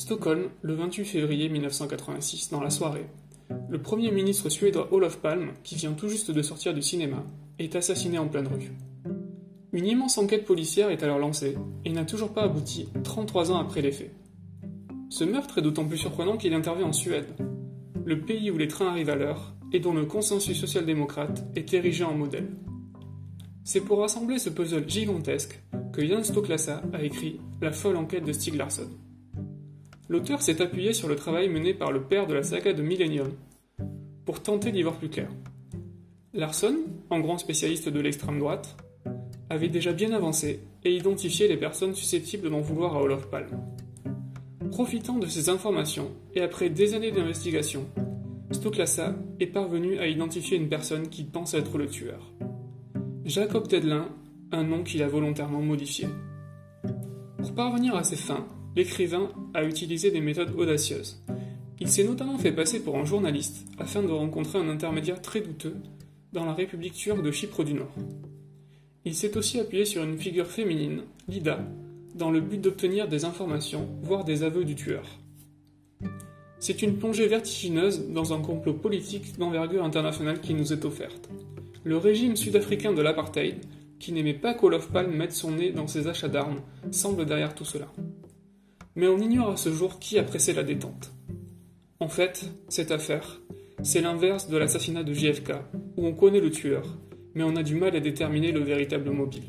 Stockholm, le 28 février 1986, dans la soirée, le premier ministre suédois Olof Palme, qui vient tout juste de sortir du cinéma, est assassiné en pleine rue. Une immense enquête policière est alors lancée et n'a toujours pas abouti 33 ans après les faits. Ce meurtre est d'autant plus surprenant qu'il intervient en Suède, le pays où les trains arrivent à l'heure et dont le consensus social-démocrate est érigé en modèle. C'est pour rassembler ce puzzle gigantesque que Jan Stoklasa a écrit La folle enquête de Stieg Larsson. L'auteur s'est appuyé sur le travail mené par le père de la saga de Millennium pour tenter d'y voir plus clair. Larsson, en grand spécialiste de l'extrême droite, avait déjà bien avancé et identifié les personnes susceptibles d'en vouloir à Olof Palme. Profitant de ces informations et après des années d'investigation, Stoklasa est parvenu à identifier une personne qui pense être le tueur. Jacob Tedlin, un nom qu'il a volontairement modifié. Pour parvenir à ses fins, l'écrivain a utilisé des méthodes audacieuses. Il s'est notamment fait passer pour un journaliste afin de rencontrer un intermédiaire très douteux dans la République turque de Chypre du Nord. Il s'est aussi appuyé sur une figure féminine, Lida, dans le but d'obtenir des informations, voire des aveux du tueur. C'est une plongée vertigineuse dans un complot politique d'envergure internationale qui nous est offerte. Le régime sud-africain de l'apartheid, qui n'aimait pas qu'Olof Palme mette son nez dans ses achats d'armes, semble derrière tout cela. Mais on ignore à ce jour qui a pressé la détente. En fait, cette affaire, c'est l'inverse de l'assassinat de JFK, où on connaît le tueur, mais on a du mal à déterminer le véritable mobile.